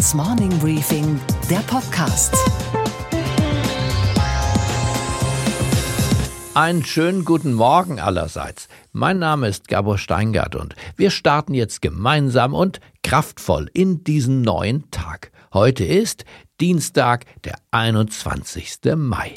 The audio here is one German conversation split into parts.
Handelsblatts Morning Briefing, der Podcast. Einen schönen guten Morgen allerseits. Mein Name ist Gabor Steingart und wir starten jetzt gemeinsam und kraftvoll in diesen neuen Tag. Heute ist Dienstag, der 21. Mai.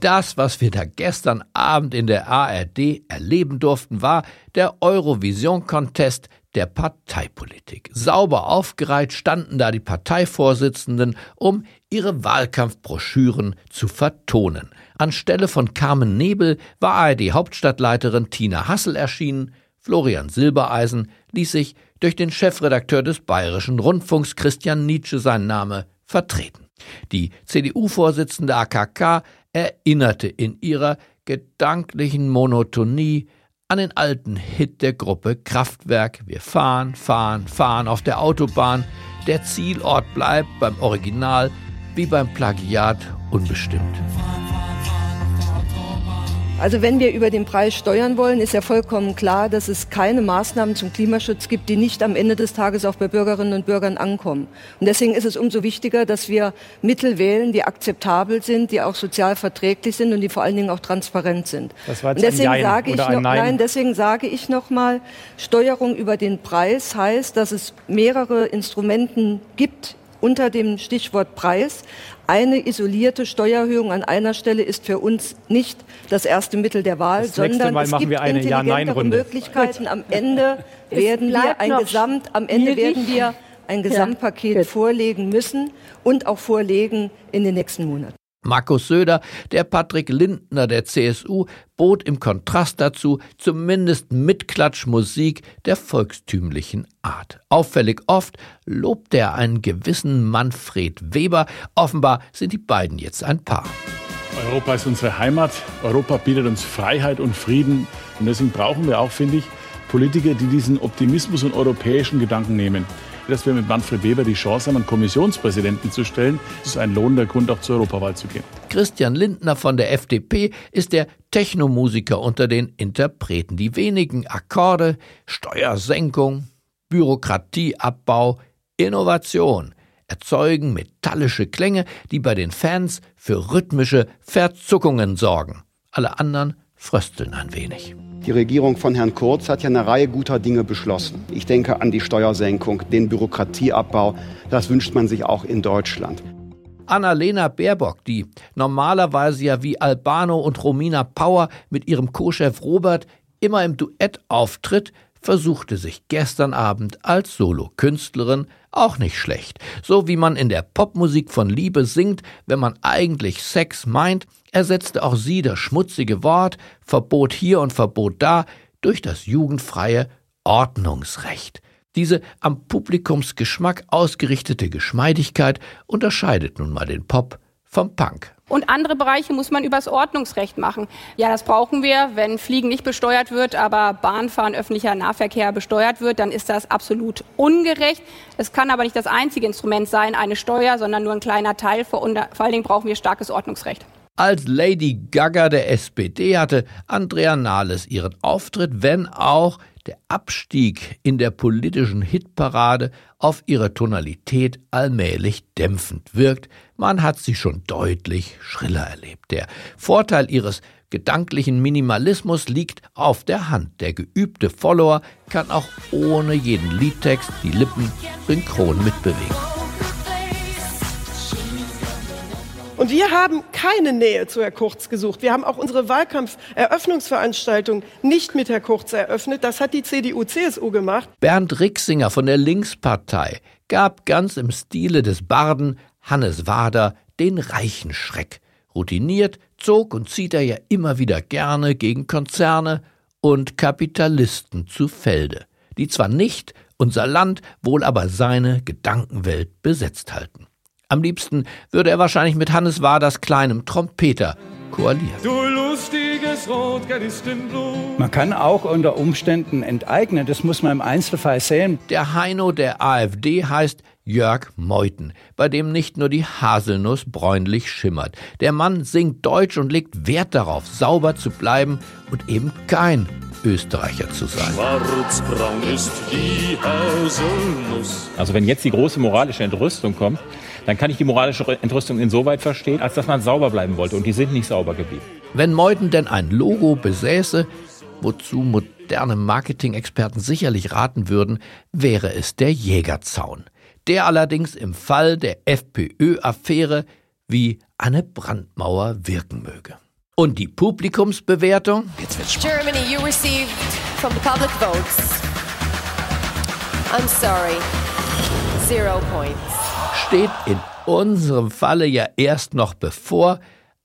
Das, was wir da gestern Abend in der ARD erleben durften, war der Eurovision Contest der Parteipolitik. Sauber aufgereiht standen da die Parteivorsitzenden, um ihre Wahlkampfbroschüren zu vertonen. Anstelle von Carmen Nebel war ARD-Hauptstadtleiterin Tina Hassel erschienen. Florian Silbereisen ließ sich durch den Chefredakteur des Bayerischen Rundfunks Christian Nietzsche sein Name vertreten. Die CDU-Vorsitzende AKK erinnerte in ihrer gedanklichen Monotonie an den alten Hit der Gruppe Kraftwerk. Wir fahren, fahren, fahren auf der Autobahn. Der Zielort bleibt beim Original wie beim Plagiat unbestimmt. Also wenn wir über den Preis steuern wollen, ist ja vollkommen klar, dass es keine Maßnahmen zum Klimaschutz gibt, die nicht am Ende des Tages auch bei Bürgerinnen und Bürgern ankommen. Und deswegen ist es umso wichtiger, dass wir Mittel wählen, die akzeptabel sind, die auch sozial verträglich sind und die vor allen Dingen auch transparent sind. Das war jetzt und deswegen ein sage ich noch, nein. nein, deswegen sage ich noch mal, Steuerung über den Preis heißt, dass es mehrere Instrumenten gibt unter dem Stichwort Preis. Eine isolierte Steuererhöhung an einer Stelle ist für uns nicht das erste Mittel der Wahl, das sondern Mal es gibt wir eine intelligentere Möglichkeiten. Am Ende werden wir ein Gesamt, am Ende werden wir ein Gesamtpaket ja, vorlegen müssen und auch vorlegen in den nächsten Monaten. Markus Söder, der Patrick Lindner der CSU, bot im Kontrast dazu zumindest Mitklatschmusik der volkstümlichen Art. Auffällig oft lobt er einen gewissen Manfred Weber. Offenbar sind die beiden jetzt ein Paar. Europa ist unsere Heimat. Europa bietet uns Freiheit und Frieden. Und deswegen brauchen wir auch, finde ich, Politiker, die diesen Optimismus und europäischen Gedanken nehmen dass wir mit Manfred Weber die Chance haben, einen Kommissionspräsidenten zu stellen. Das ist ein lohnender Grund, auch zur Europawahl zu gehen. Christian Lindner von der FDP ist der Technomusiker unter den Interpreten. Die wenigen Akkorde, Steuersenkung, Bürokratieabbau, Innovation erzeugen metallische Klänge, die bei den Fans für rhythmische Verzuckungen sorgen. Alle anderen frösteln ein wenig. Die Regierung von Herrn Kurz hat ja eine Reihe guter Dinge beschlossen. Ich denke an die Steuersenkung, den Bürokratieabbau. Das wünscht man sich auch in Deutschland. Annalena Baerbock, die normalerweise ja wie Albano und Romina Power mit ihrem Co-Chef Robert immer im Duett auftritt, versuchte sich gestern Abend als Solokünstlerin auch nicht schlecht. So wie man in der Popmusik von Liebe singt, wenn man eigentlich Sex meint, ersetzte auch sie das schmutzige Wort, Verbot hier und Verbot da, durch das jugendfreie Ordnungsrecht. Diese am Publikumsgeschmack ausgerichtete Geschmeidigkeit unterscheidet nun mal den Pop vom Punk. Und andere Bereiche muss man übers Ordnungsrecht machen. Ja, das brauchen wir. Wenn Fliegen nicht besteuert wird, aber Bahnfahren, öffentlicher Nahverkehr besteuert wird, dann ist das absolut ungerecht. Es kann aber nicht das einzige Instrument sein, eine Steuer, sondern nur ein kleiner Teil. Vor allen Dingen brauchen wir starkes Ordnungsrecht. Als Lady Gaga der SPD hatte Andrea Nahles ihren Auftritt, wenn auch der Abstieg in der politischen Hitparade auf ihre Tonalität allmählich dämpfend wirkt. Man hat sie schon deutlich schriller erlebt. Der Vorteil ihres gedanklichen Minimalismus liegt auf der Hand. Der geübte Follower kann auch ohne jeden Liedtext die Lippen synchron mitbewegen. Und wir haben keine Nähe zu Herr Kurz gesucht. Wir haben auch unsere Wahlkampferöffnungsveranstaltung nicht mit Herr Kurz eröffnet. Das hat die CDU-CSU gemacht. Bernd Rixinger von der Linkspartei gab ganz im Stile des Barden Hannes Wader den reichen Schreck. Routiniert zog und zieht er ja immer wieder gerne gegen Konzerne und Kapitalisten zu Felde, die zwar nicht unser Land, wohl aber seine Gedankenwelt besetzt halten. Am liebsten würde er wahrscheinlich mit Hannes Waders kleinem Trompeter koalieren. Du lustiges Blut. Man kann auch unter Umständen enteignen, das muss man im Einzelfall sehen. Der Heino der AfD heißt Jörg Meuthen, bei dem nicht nur die Haselnuss bräunlich schimmert. Der Mann singt Deutsch und legt Wert darauf, sauber zu bleiben und eben kein Österreicher zu sein. Schwarzbraun ist die Haselnuss. Also wenn jetzt die große moralische Entrüstung kommt, dann kann ich die moralische Entrüstung insoweit verstehen, als dass man sauber bleiben wollte und die sind nicht sauber geblieben. Wenn Meuthen denn ein Logo besäße, wozu moderne Marketing-Experten sicherlich raten würden, wäre es der Jägerzaun. Der allerdings im Fall der FPÖ-Affäre wie eine Brandmauer wirken möge. Und die Publikumsbewertung? Jetzt wird's Germany, you received from the public votes. I'm sorry. Zero points. Steht in unserem Falle ja erst noch bevor.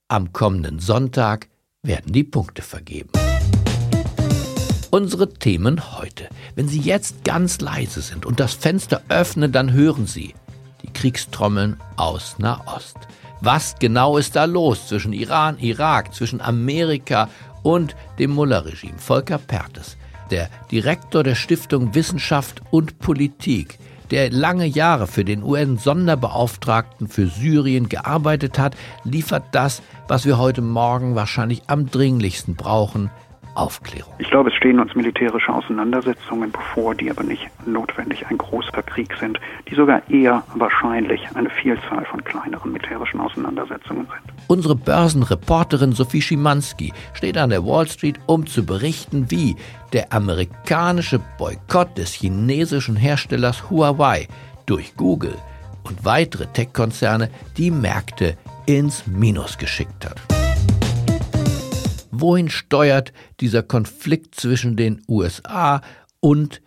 Am kommenden Sonntag werden die Punkte vergeben. Unsere Themen heute. Wenn Sie jetzt ganz leise sind und das Fenster öffnen, dann hören Sie die Kriegstrommeln aus Nahost. Was genau ist da los zwischen Iran, Irak, zwischen Amerika und dem Mullah-Regime? Volker Pertes, der Direktor der Stiftung Wissenschaft und Politik, der lange Jahre für den UN-Sonderbeauftragten für Syrien gearbeitet hat, liefert das, was wir heute Morgen wahrscheinlich am dringlichsten brauchen, Aufklärung. Ich glaube, es stehen uns militärische Auseinandersetzungen bevor, die aber nicht notwendig ein großer Krieg sind, die sogar eher wahrscheinlich eine Vielzahl von kleineren militärischen Auseinandersetzungen sind. Unsere Börsenreporterin Sophie Schimanski steht an der Wall Street, um zu berichten, wie der amerikanische Boykott des chinesischen Herstellers Huawei durch Google und weitere Tech-Konzerne die Märkte ins Minus geschickt hat. Wohin steuert dieser Konflikt zwischen den USA und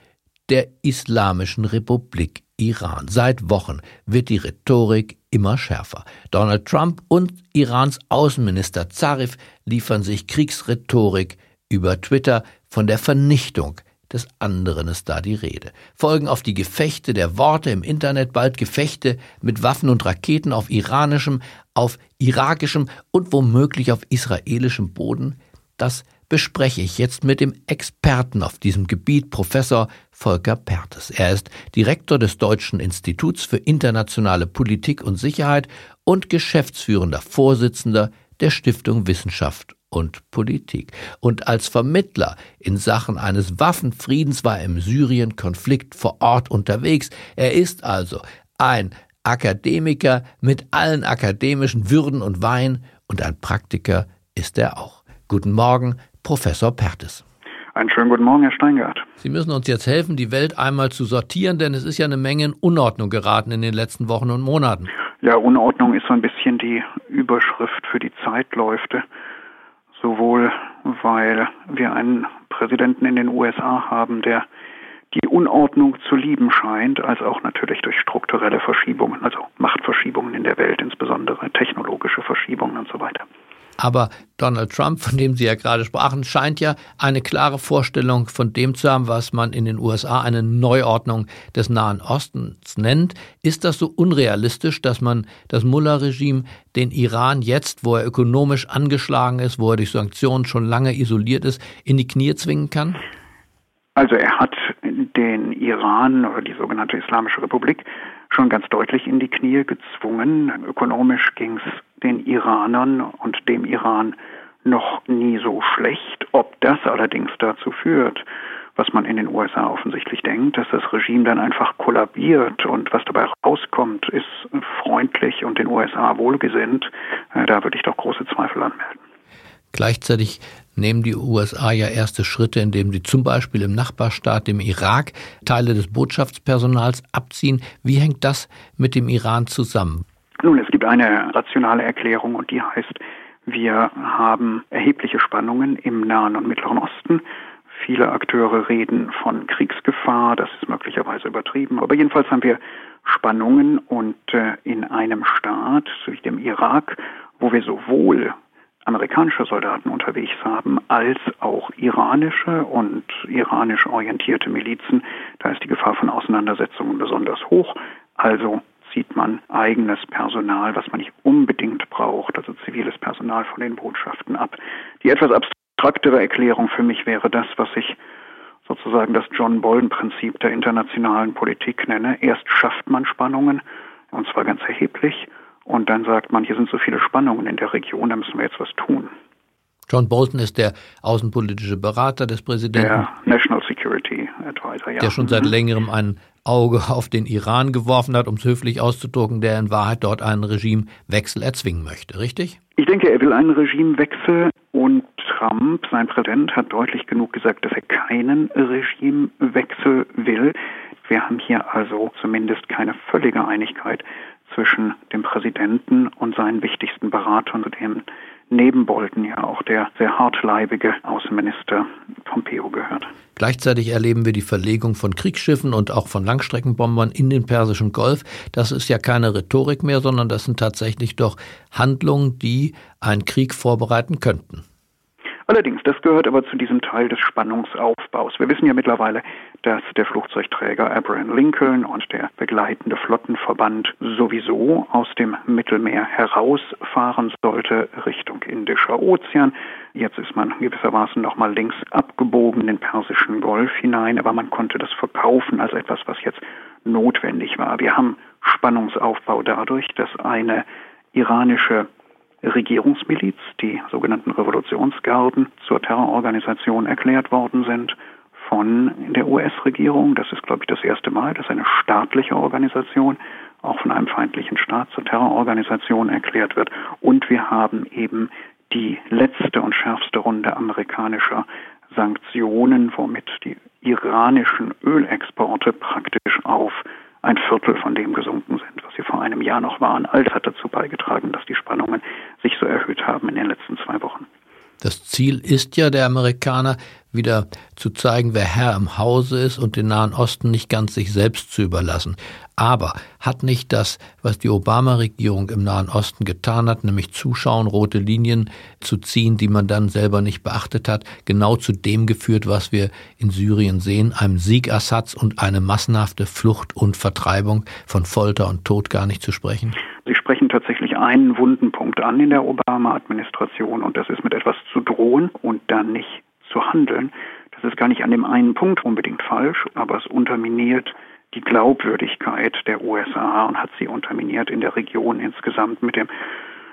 der Islamischen Republik Iran? Seit Wochen wird die Rhetorik immer schärfer. Donald Trump und Irans Außenminister Zarif liefern sich Kriegsrhetorik über Twitter von der Vernichtung des anderen ist da die Rede. Folgen auf die Gefechte der Worte im Internet bald Gefechte mit Waffen und Raketen auf iranischem, auf irakischem und womöglich auf israelischem Boden? Das bespreche ich jetzt mit dem Experten auf diesem Gebiet, Professor Volker Pertes. Er ist Direktor des Deutschen Instituts für internationale Politik und Sicherheit und geschäftsführender Vorsitzender der Stiftung Wissenschaft und Politik. Und als Vermittler in Sachen eines Waffenfriedens war er im Syrien-Konflikt vor Ort unterwegs. Er ist also ein Akademiker mit allen akademischen Würden und Weihen und ein Praktiker ist er auch. Guten Morgen, Professor Pertes. Einen schönen guten Morgen, Herr Steingart. Sie müssen uns jetzt helfen, die Welt einmal zu sortieren, denn es ist ja eine Menge in Unordnung geraten in den letzten Wochen und Monaten. Ja, Unordnung ist so ein bisschen die Überschrift für die Zeitläufe sowohl weil wir einen Präsidenten in den USA haben, der die Unordnung zu lieben scheint, als auch natürlich durch strukturelle Verschiebungen, also Machtverschiebungen in der Welt, insbesondere technologische Verschiebungen und so weiter. Aber Donald Trump, von dem Sie ja gerade sprachen, scheint ja eine klare Vorstellung von dem zu haben, was man in den USA eine Neuordnung des Nahen Ostens nennt. Ist das so unrealistisch, dass man das Mullah-Regime den Iran jetzt, wo er ökonomisch angeschlagen ist, wo er durch Sanktionen schon lange isoliert ist, in die Knie zwingen kann? Also er hat den Iran oder die sogenannte Islamische Republik schon ganz deutlich in die Knie gezwungen. Ökonomisch ging es den Iranern und dem Iran noch nie so schlecht. Ob das allerdings dazu führt, was man in den USA offensichtlich denkt, dass das Regime dann einfach kollabiert und was dabei rauskommt, ist freundlich und den USA wohlgesinnt, äh, da würde ich doch große Zweifel anmelden. Gleichzeitig nehmen die USA ja erste Schritte, indem sie zum Beispiel im Nachbarstaat, dem Irak, Teile des Botschaftspersonals abziehen. Wie hängt das mit dem Iran zusammen? Nun, es gibt eine rationale Erklärung und die heißt, wir haben erhebliche Spannungen im Nahen und Mittleren Osten. Viele Akteure reden von Kriegsgefahr, das ist möglicherweise übertrieben, aber jedenfalls haben wir Spannungen und äh, in einem Staat wie dem Irak, wo wir sowohl amerikanische Soldaten unterwegs haben, als auch iranische und iranisch orientierte Milizen. Da ist die Gefahr von Auseinandersetzungen besonders hoch. Also zieht man eigenes Personal, was man nicht unbedingt braucht, also ziviles Personal von den Botschaften ab. Die etwas abstraktere Erklärung für mich wäre das, was ich sozusagen das John Bolton-Prinzip der internationalen Politik nenne. Erst schafft man Spannungen, und zwar ganz erheblich, und dann sagt man, hier sind so viele Spannungen in der Region, da müssen wir jetzt was tun. John Bolton ist der außenpolitische Berater des Präsidenten. Der National Security Advisor, ja. Der schon seit mhm. längerem ein Auge auf den Iran geworfen hat, um es höflich auszudrucken, der in Wahrheit dort einen Regimewechsel erzwingen möchte, richtig? Ich denke, er will einen Regimewechsel und Trump, sein Präsident, hat deutlich genug gesagt, dass er keinen Regimewechsel will. Wir haben hier also zumindest keine völlige Einigkeit zwischen dem Präsidenten und seinen wichtigsten Beratern, dem neben Bolton ja auch der sehr hartleibige Außenminister Pompeo gehört. Gleichzeitig erleben wir die Verlegung von Kriegsschiffen und auch von Langstreckenbombern in den Persischen Golf. Das ist ja keine Rhetorik mehr, sondern das sind tatsächlich doch Handlungen, die einen Krieg vorbereiten könnten. Allerdings, das gehört aber zu diesem Teil des Spannungsaufbaus. Wir wissen ja mittlerweile, dass der Flugzeugträger Abraham Lincoln und der begleitende Flottenverband sowieso aus dem Mittelmeer herausfahren sollte Richtung Indischer Ozean. Jetzt ist man gewissermaßen nochmal links abgebogen in den Persischen Golf hinein, aber man konnte das verkaufen als etwas, was jetzt notwendig war. Wir haben Spannungsaufbau dadurch, dass eine iranische Regierungsmiliz, die sogenannten Revolutionsgarden, zur Terrororganisation erklärt worden sind von der US-Regierung. Das ist, glaube ich, das erste Mal, dass eine staatliche Organisation auch von einem feindlichen Staat zur Terrororganisation erklärt wird. Und wir haben eben die letzte und schärfste Runde amerikanischer Sanktionen, womit die iranischen Ölexporte praktisch auf ein Viertel von dem gesunken sind, was sie vor einem Jahr noch waren. All das hat dazu beigetragen, dass die Spannungen sich so erhöht haben in den letzten zwei Wochen. Das Ziel ist ja der Amerikaner, wieder zu zeigen, wer Herr im Hause ist und den Nahen Osten nicht ganz sich selbst zu überlassen. Aber hat nicht das, was die Obama-Regierung im Nahen Osten getan hat, nämlich zuschauen, rote Linien zu ziehen, die man dann selber nicht beachtet hat, genau zu dem geführt, was wir in Syrien sehen, einem Sieg und eine massenhafte Flucht und Vertreibung von Folter und Tod gar nicht zu sprechen? Sie sprechen tatsächlich einen wunden Punkt an in der Obama-Administration und das ist mit etwas zu drohen und dann nicht zu handeln. Das ist gar nicht an dem einen Punkt unbedingt falsch, aber es unterminiert die Glaubwürdigkeit der USA und hat sie unterminiert in der Region insgesamt mit dem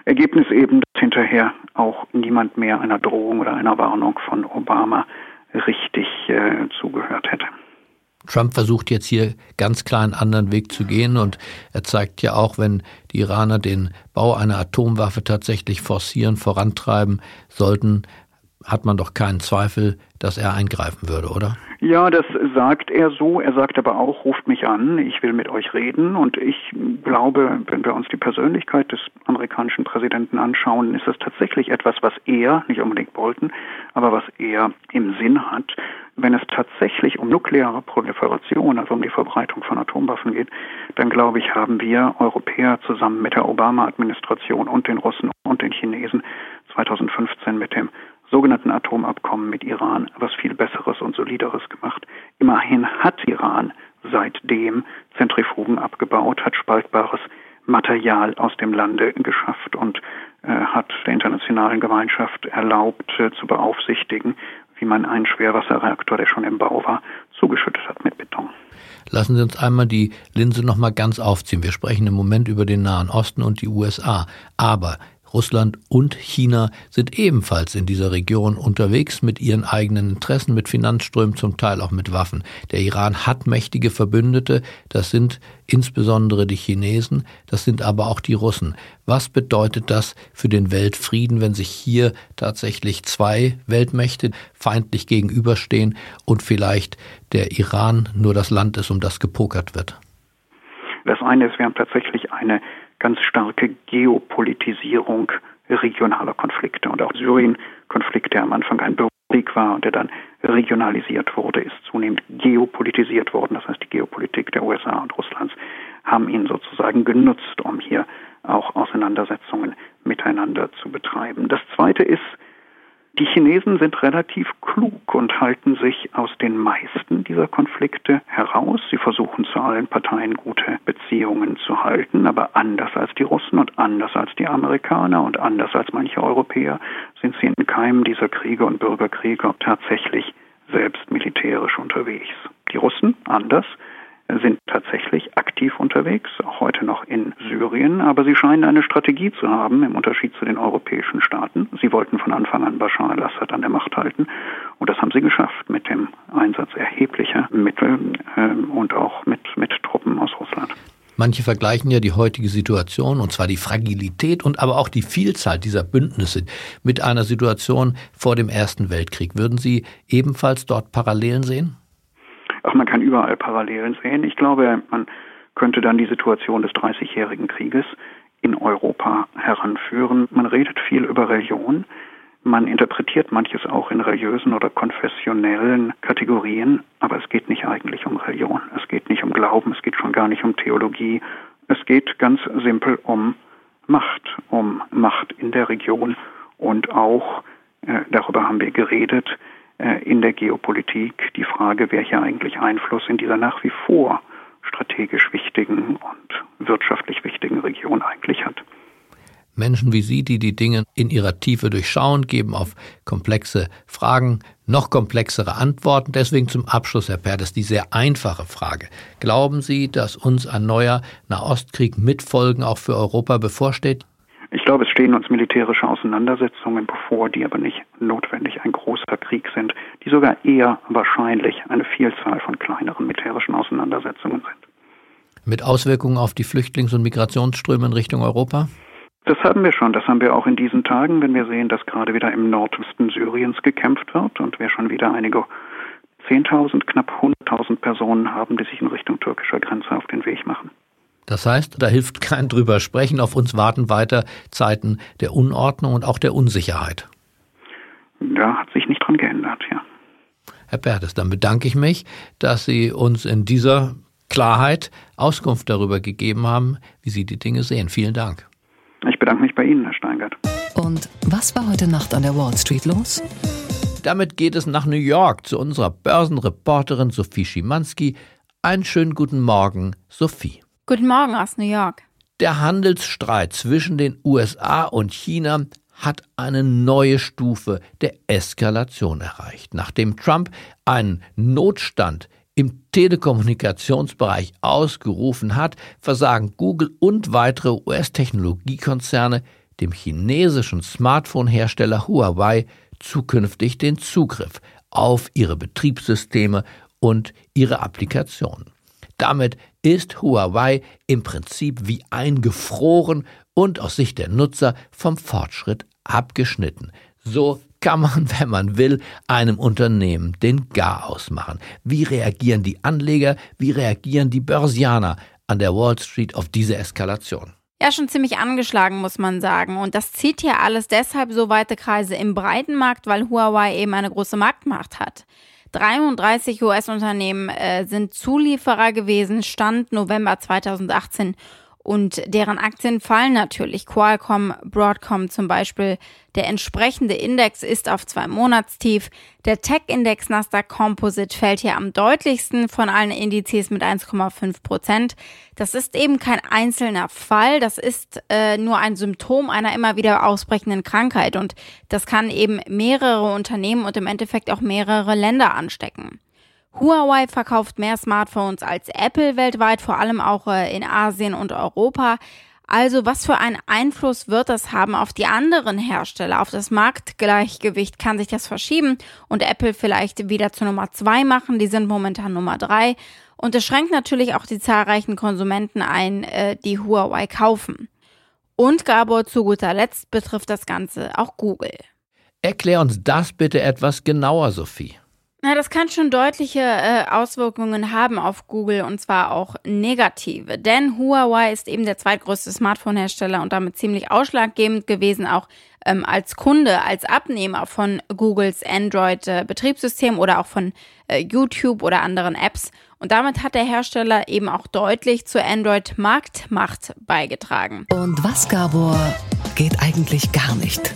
Ergebnis eben, dass hinterher auch niemand mehr einer Drohung oder einer Warnung von Obama richtig äh, zugehört hätte. Trump versucht jetzt hier ganz klar einen anderen Weg zu gehen und er zeigt ja auch, wenn die Iraner den Bau einer Atomwaffe tatsächlich forcieren, vorantreiben sollten, hat man doch keinen Zweifel, dass er eingreifen würde, oder? Ja, das sagt er so. Er sagt aber auch, ruft mich an, ich will mit euch reden. Und ich glaube, wenn wir uns die Persönlichkeit des amerikanischen Präsidenten anschauen, ist es tatsächlich etwas, was er, nicht unbedingt Bolton, aber was er im Sinn hat. Wenn es tatsächlich um nukleare Proliferation, also um die Verbreitung von Atomwaffen geht, dann glaube ich, haben wir Europäer zusammen mit der Obama-Administration und den Russen und den Chinesen 2015 mit dem sogenannten Atomabkommen mit Iran was viel Besseres und Solideres gemacht. Immerhin hat Iran seitdem Zentrifugen abgebaut, hat spaltbares Material aus dem Lande geschafft und äh, hat der internationalen Gemeinschaft erlaubt äh, zu beaufsichtigen, wie man einen Schwerwasserreaktor, der schon im Bau war, zugeschüttet hat mit Beton. Lassen Sie uns einmal die Linse noch mal ganz aufziehen. Wir sprechen im Moment über den Nahen Osten und die USA. Aber Russland und China sind ebenfalls in dieser Region unterwegs mit ihren eigenen Interessen, mit Finanzströmen, zum Teil auch mit Waffen. Der Iran hat mächtige Verbündete, das sind insbesondere die Chinesen, das sind aber auch die Russen. Was bedeutet das für den Weltfrieden, wenn sich hier tatsächlich zwei Weltmächte feindlich gegenüberstehen und vielleicht der Iran nur das Land ist, um das gepokert wird? Das eine ist, wir haben tatsächlich eine ganz starke Geopolitisierung regionaler Konflikte. Und auch Syrien-Konflikt, der am Anfang ein Bürgerkrieg war und der dann regionalisiert wurde, ist zunehmend geopolitisiert worden. Das heißt, die Geopolitik der USA und Russlands haben ihn sozusagen genutzt, um hier auch Auseinandersetzungen miteinander zu betreiben. Das Zweite ist, die Chinesen sind relativ klug und halten sich aus den meisten dieser Konflikte heraus. Sie versuchen zu allen Parteien gute Beziehungen zu halten, aber anders als die Russen und anders als die Amerikaner und anders als manche Europäer sind sie in keinem dieser Kriege und Bürgerkriege tatsächlich selbst militärisch unterwegs. Die Russen anders sind tatsächlich aktiv unterwegs, auch heute noch in Syrien, aber sie scheinen eine Strategie zu haben im Unterschied zu den europäischen Staaten. Sie wollten von Anfang an Bashar al-Assad an der Macht halten und das haben sie geschafft mit dem Einsatz erheblicher Mittel äh, und auch mit, mit Truppen aus Russland. Manche vergleichen ja die heutige Situation, und zwar die Fragilität und aber auch die Vielzahl dieser Bündnisse mit einer Situation vor dem Ersten Weltkrieg. Würden Sie ebenfalls dort Parallelen sehen? Ach, man kann überall Parallelen sehen. Ich glaube, man könnte dann die Situation des Dreißigjährigen Krieges in Europa heranführen. Man redet viel über Religion. Man interpretiert manches auch in religiösen oder konfessionellen Kategorien, aber es geht nicht eigentlich um Religion. Es geht nicht um Glauben, es geht schon gar nicht um Theologie. Es geht ganz simpel um Macht, um Macht in der Region und auch, äh, darüber haben wir geredet, in der Geopolitik die Frage, wer hier eigentlich Einfluss in dieser nach wie vor strategisch wichtigen und wirtschaftlich wichtigen Region eigentlich hat. Menschen wie Sie, die die Dinge in ihrer Tiefe durchschauen, geben auf komplexe Fragen noch komplexere Antworten. Deswegen zum Abschluss, Herr Perdes, die sehr einfache Frage. Glauben Sie, dass uns ein neuer Nahostkrieg mit Folgen auch für Europa bevorsteht? Ich glaube, es stehen uns militärische Auseinandersetzungen bevor, die aber nicht notwendig ein großer Krieg sind, die sogar eher wahrscheinlich eine Vielzahl von kleineren militärischen Auseinandersetzungen sind. Mit Auswirkungen auf die Flüchtlings- und Migrationsströme in Richtung Europa? Das haben wir schon. Das haben wir auch in diesen Tagen, wenn wir sehen, dass gerade wieder im Nordwesten Syriens gekämpft wird und wir schon wieder einige 10.000, knapp 100.000 Personen haben, die sich in Richtung türkischer Grenze auf den Weg machen. Das heißt, da hilft kein drüber sprechen. Auf uns warten weiter Zeiten der Unordnung und auch der Unsicherheit. Da hat sich nicht dran geändert, ja. Herr Bertes, dann bedanke ich mich, dass Sie uns in dieser Klarheit Auskunft darüber gegeben haben, wie Sie die Dinge sehen. Vielen Dank. Ich bedanke mich bei Ihnen, Herr Steingart. Und was war heute Nacht an der Wall Street los? Damit geht es nach New York zu unserer Börsenreporterin Sophie Schimanski. Einen schönen guten Morgen, Sophie. Guten Morgen aus New York. Der Handelsstreit zwischen den USA und China hat eine neue Stufe der Eskalation erreicht. Nachdem Trump einen Notstand im Telekommunikationsbereich ausgerufen hat, versagen Google und weitere US-Technologiekonzerne dem chinesischen Smartphone-Hersteller Huawei zukünftig den Zugriff auf ihre Betriebssysteme und ihre Applikationen. Damit ist Huawei im Prinzip wie eingefroren und aus Sicht der Nutzer vom Fortschritt abgeschnitten. So kann man, wenn man will, einem Unternehmen den Garaus machen. Wie reagieren die Anleger, wie reagieren die Börsianer an der Wall Street auf diese Eskalation? Ja, schon ziemlich angeschlagen, muss man sagen. Und das zieht ja alles deshalb so weite Kreise im breiten Markt, weil Huawei eben eine große Marktmacht hat. 33 US-Unternehmen äh, sind Zulieferer gewesen, Stand November 2018 und deren Aktien fallen natürlich. Qualcomm, Broadcom zum Beispiel. Der entsprechende Index ist auf zwei Monatstief. Der Tech-Index Nasdaq Composite fällt hier am deutlichsten von allen Indizes mit 1,5 Prozent. Das ist eben kein einzelner Fall. Das ist äh, nur ein Symptom einer immer wieder ausbrechenden Krankheit. Und das kann eben mehrere Unternehmen und im Endeffekt auch mehrere Länder anstecken. Huawei verkauft mehr Smartphones als Apple weltweit, vor allem auch äh, in Asien und Europa. Also was für einen Einfluss wird das haben auf die anderen Hersteller? Auf das Marktgleichgewicht kann sich das verschieben und Apple vielleicht wieder zur Nummer zwei machen. Die sind momentan Nummer drei. Und es schränkt natürlich auch die zahlreichen Konsumenten ein, äh, die Huawei kaufen. Und Gabor, zu guter Letzt betrifft das Ganze auch Google. Erklär uns das bitte etwas genauer, Sophie. Na, das kann schon deutliche äh, Auswirkungen haben auf Google und zwar auch negative. Denn Huawei ist eben der zweitgrößte Smartphone-Hersteller und damit ziemlich ausschlaggebend gewesen, auch ähm, als Kunde, als Abnehmer von Googles Android-Betriebssystem oder auch von äh, YouTube oder anderen Apps. Und damit hat der Hersteller eben auch deutlich zur Android-Marktmacht beigetragen. Und was, Gabor, geht eigentlich gar nicht?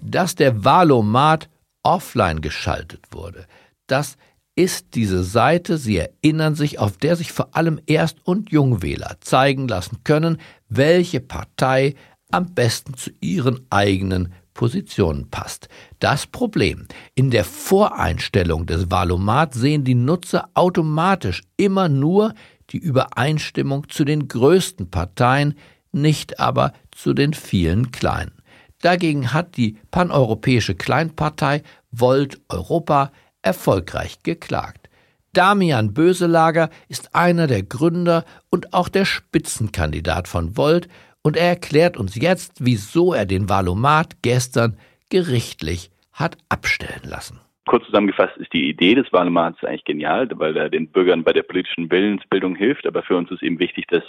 Dass der Valomat offline geschaltet wurde, dass ist diese Seite, Sie erinnern sich, auf der sich vor allem Erst- und Jungwähler zeigen lassen können, welche Partei am besten zu ihren eigenen Positionen passt. Das Problem, in der Voreinstellung des Valomat sehen die Nutzer automatisch immer nur die Übereinstimmung zu den größten Parteien, nicht aber zu den vielen kleinen. Dagegen hat die paneuropäische Kleinpartei Volt Europa erfolgreich geklagt. Damian Böselager ist einer der Gründer und auch der Spitzenkandidat von Volt und er erklärt uns jetzt, wieso er den Valomat gestern gerichtlich hat abstellen lassen. Kurz zusammengefasst ist die Idee des Wahlmats eigentlich genial, weil er den Bürgern bei der politischen Willensbildung hilft. Aber für uns ist eben wichtig, dass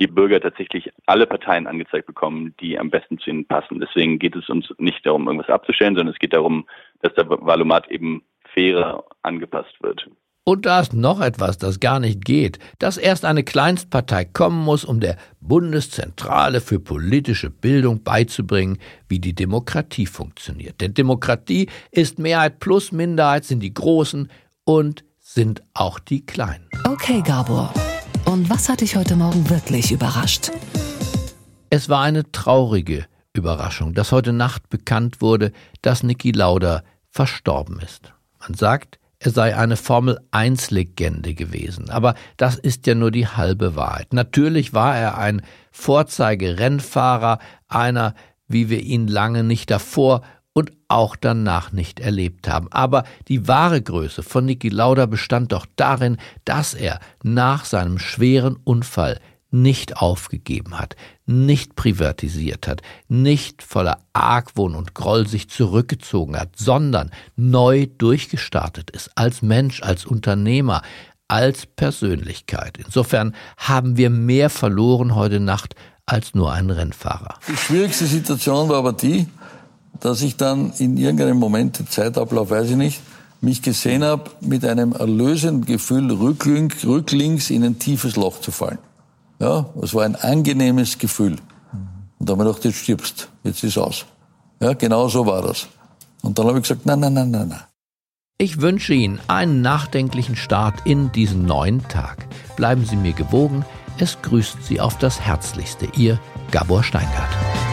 die Bürger tatsächlich alle Parteien angezeigt bekommen, die am besten zu ihnen passen. Deswegen geht es uns nicht darum, irgendwas abzustellen, sondern es geht darum, dass der Wahlomat eben fairer angepasst wird. Und da ist noch etwas, das gar nicht geht, dass erst eine Kleinstpartei kommen muss, um der Bundeszentrale für politische Bildung beizubringen, wie die Demokratie funktioniert. Denn Demokratie ist Mehrheit plus Minderheit sind die Großen und sind auch die Kleinen. Okay, Gabor. Und was hat dich heute Morgen wirklich überrascht? Es war eine traurige Überraschung, dass heute Nacht bekannt wurde, dass Niki Lauda verstorben ist. Man sagt, er sei eine Formel-1-Legende gewesen. Aber das ist ja nur die halbe Wahrheit. Natürlich war er ein Vorzeige-Rennfahrer, einer, wie wir ihn lange nicht davor und auch danach nicht erlebt haben. Aber die wahre Größe von Niki Lauda bestand doch darin, dass er nach seinem schweren Unfall nicht aufgegeben hat, nicht privatisiert hat, nicht voller Argwohn und Groll sich zurückgezogen hat, sondern neu durchgestartet ist, als Mensch, als Unternehmer, als Persönlichkeit. Insofern haben wir mehr verloren heute Nacht als nur einen Rennfahrer. Die schwierigste Situation war aber die, dass ich dann in irgendeinem Moment, Zeitablauf weiß ich nicht, mich gesehen habe, mit einem erlösenden Gefühl rücklinks in ein tiefes Loch zu fallen. Ja, es war ein angenehmes Gefühl. Und da habe ich gedacht, jetzt stirbst, jetzt ist aus. Ja, genau so war das. Und dann habe ich gesagt, nein, nein, nein, nein, nein. Ich wünsche Ihnen einen nachdenklichen Start in diesen neuen Tag. Bleiben Sie mir gewogen. Es grüßt Sie auf das Herzlichste. Ihr Gabor Steingart.